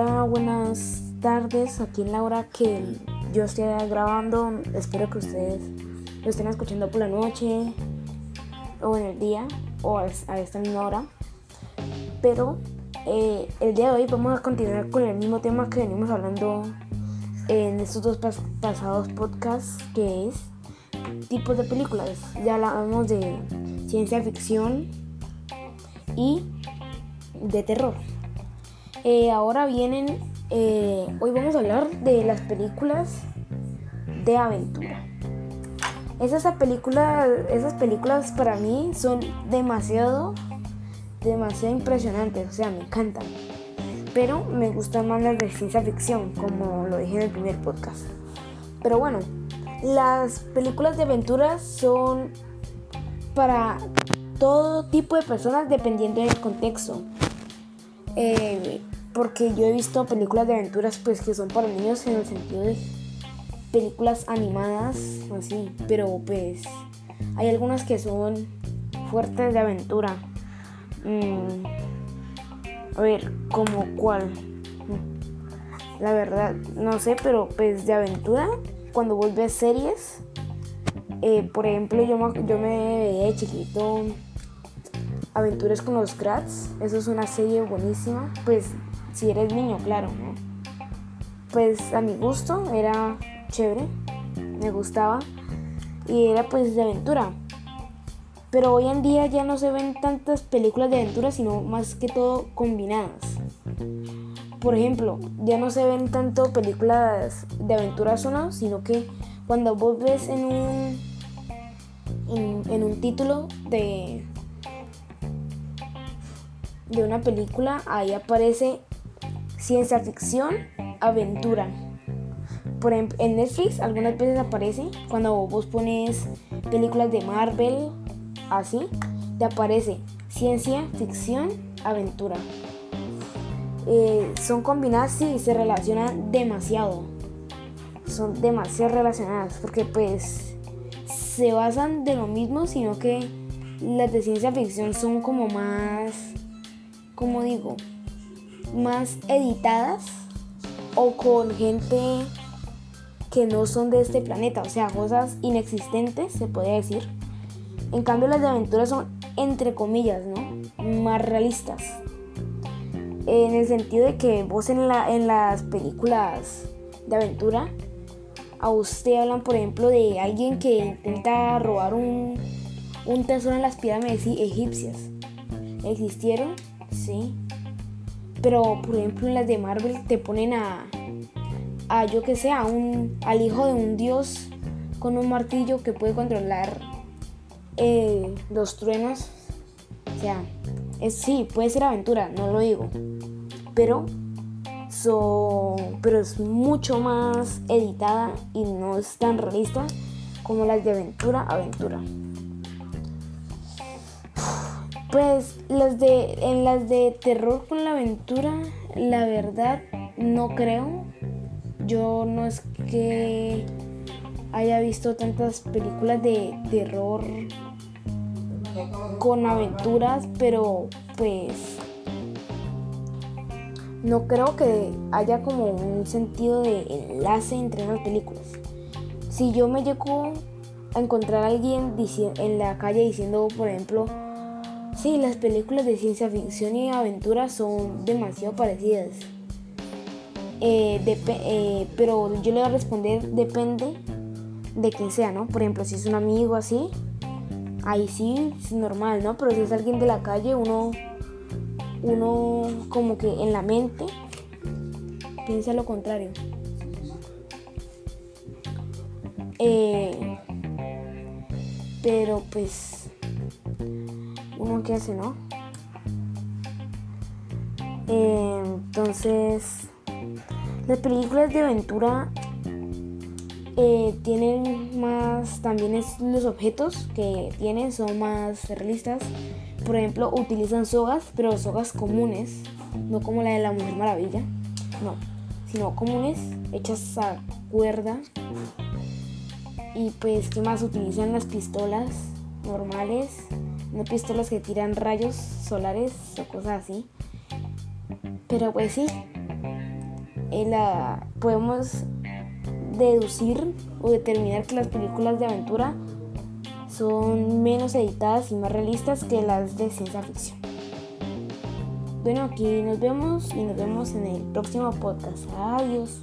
Hola, buenas tardes. Aquí en la hora que yo estoy grabando, espero que ustedes lo estén escuchando por la noche o en el día o a esta misma hora. Pero eh, el día de hoy vamos a continuar con el mismo tema que venimos hablando en estos dos pasados podcasts, que es tipos de películas. Ya hablamos de ciencia ficción y de terror. Eh, ahora vienen, eh, hoy vamos a hablar de las películas de aventura. Esas películas, esas películas para mí son demasiado, demasiado impresionantes, o sea, me encantan. Pero me gustan más las de ciencia ficción, como lo dije en el primer podcast. Pero bueno, las películas de aventuras son para todo tipo de personas dependiendo del contexto. Eh, porque yo he visto películas de aventuras pues que son para niños en el sentido de películas animadas así, pero pues hay algunas que son fuertes de aventura. Mm, a ver, ¿como cuál? La verdad, no sé, pero pues de aventura, cuando vos ves series, eh, por ejemplo, yo me, yo me veía de chiquito Aventuras con los Krats. Eso es una serie buenísima. Pues si eres niño, claro. Pues a mi gusto era chévere. Me gustaba. Y era pues de aventura. Pero hoy en día ya no se ven tantas películas de aventura, sino más que todo combinadas. Por ejemplo, ya no se ven tanto películas de aventuras no, sino que cuando vos ves en un, en un título de, de una película, ahí aparece ciencia ficción, aventura. Por ejemplo, en Netflix algunas veces aparece cuando vos pones películas de Marvel, así, te aparece ciencia ficción, aventura. Eh, son combinadas y se relacionan demasiado. Son demasiado relacionadas porque pues se basan de lo mismo, sino que las de ciencia ficción son como más como digo, más editadas o con gente que no son de este planeta, o sea, cosas inexistentes, se podría decir. En cambio, las de aventura son, entre comillas, ¿no? Más realistas. En el sentido de que vos en, la, en las películas de aventura, a usted hablan, por ejemplo, de alguien que intenta robar un, un tesoro en las pirámides egipcias. ¿Existieron? Sí. Pero, por ejemplo, las de Marvel te ponen a, a yo que sé, un, al hijo de un dios con un martillo que puede controlar eh, los truenos. O sea, es, sí, puede ser aventura, no lo digo. Pero, so, pero es mucho más editada y no es tan realista como las de aventura, aventura. Pues las de en las de terror con la aventura, la verdad no creo. Yo no es que haya visto tantas películas de terror con aventuras, pero pues no creo que haya como un sentido de enlace entre las películas. Si yo me llego a encontrar a alguien en la calle diciendo, por ejemplo, Sí, las películas de ciencia ficción y aventura son demasiado parecidas. Eh, eh, pero yo le voy a responder depende de quién sea, ¿no? Por ejemplo, si es un amigo así, ahí sí es normal, ¿no? Pero si es alguien de la calle, uno, uno como que en la mente piensa lo contrario. Eh, pero pues uno que hace, ¿no? Eh, entonces, las películas de aventura eh, tienen más, también es, los objetos que tienen son más realistas. Por ejemplo, utilizan sogas, pero sogas comunes, no como la de la Mujer Maravilla, no, sino comunes, hechas a cuerda. Y pues, ¿qué más? Utilizan las pistolas normales no pistolas que tiran rayos solares o cosas así. Pero pues sí, la, podemos deducir o determinar que las películas de aventura son menos editadas y más realistas que las de ciencia ficción. Bueno, aquí nos vemos y nos vemos en el próximo podcast. Adiós.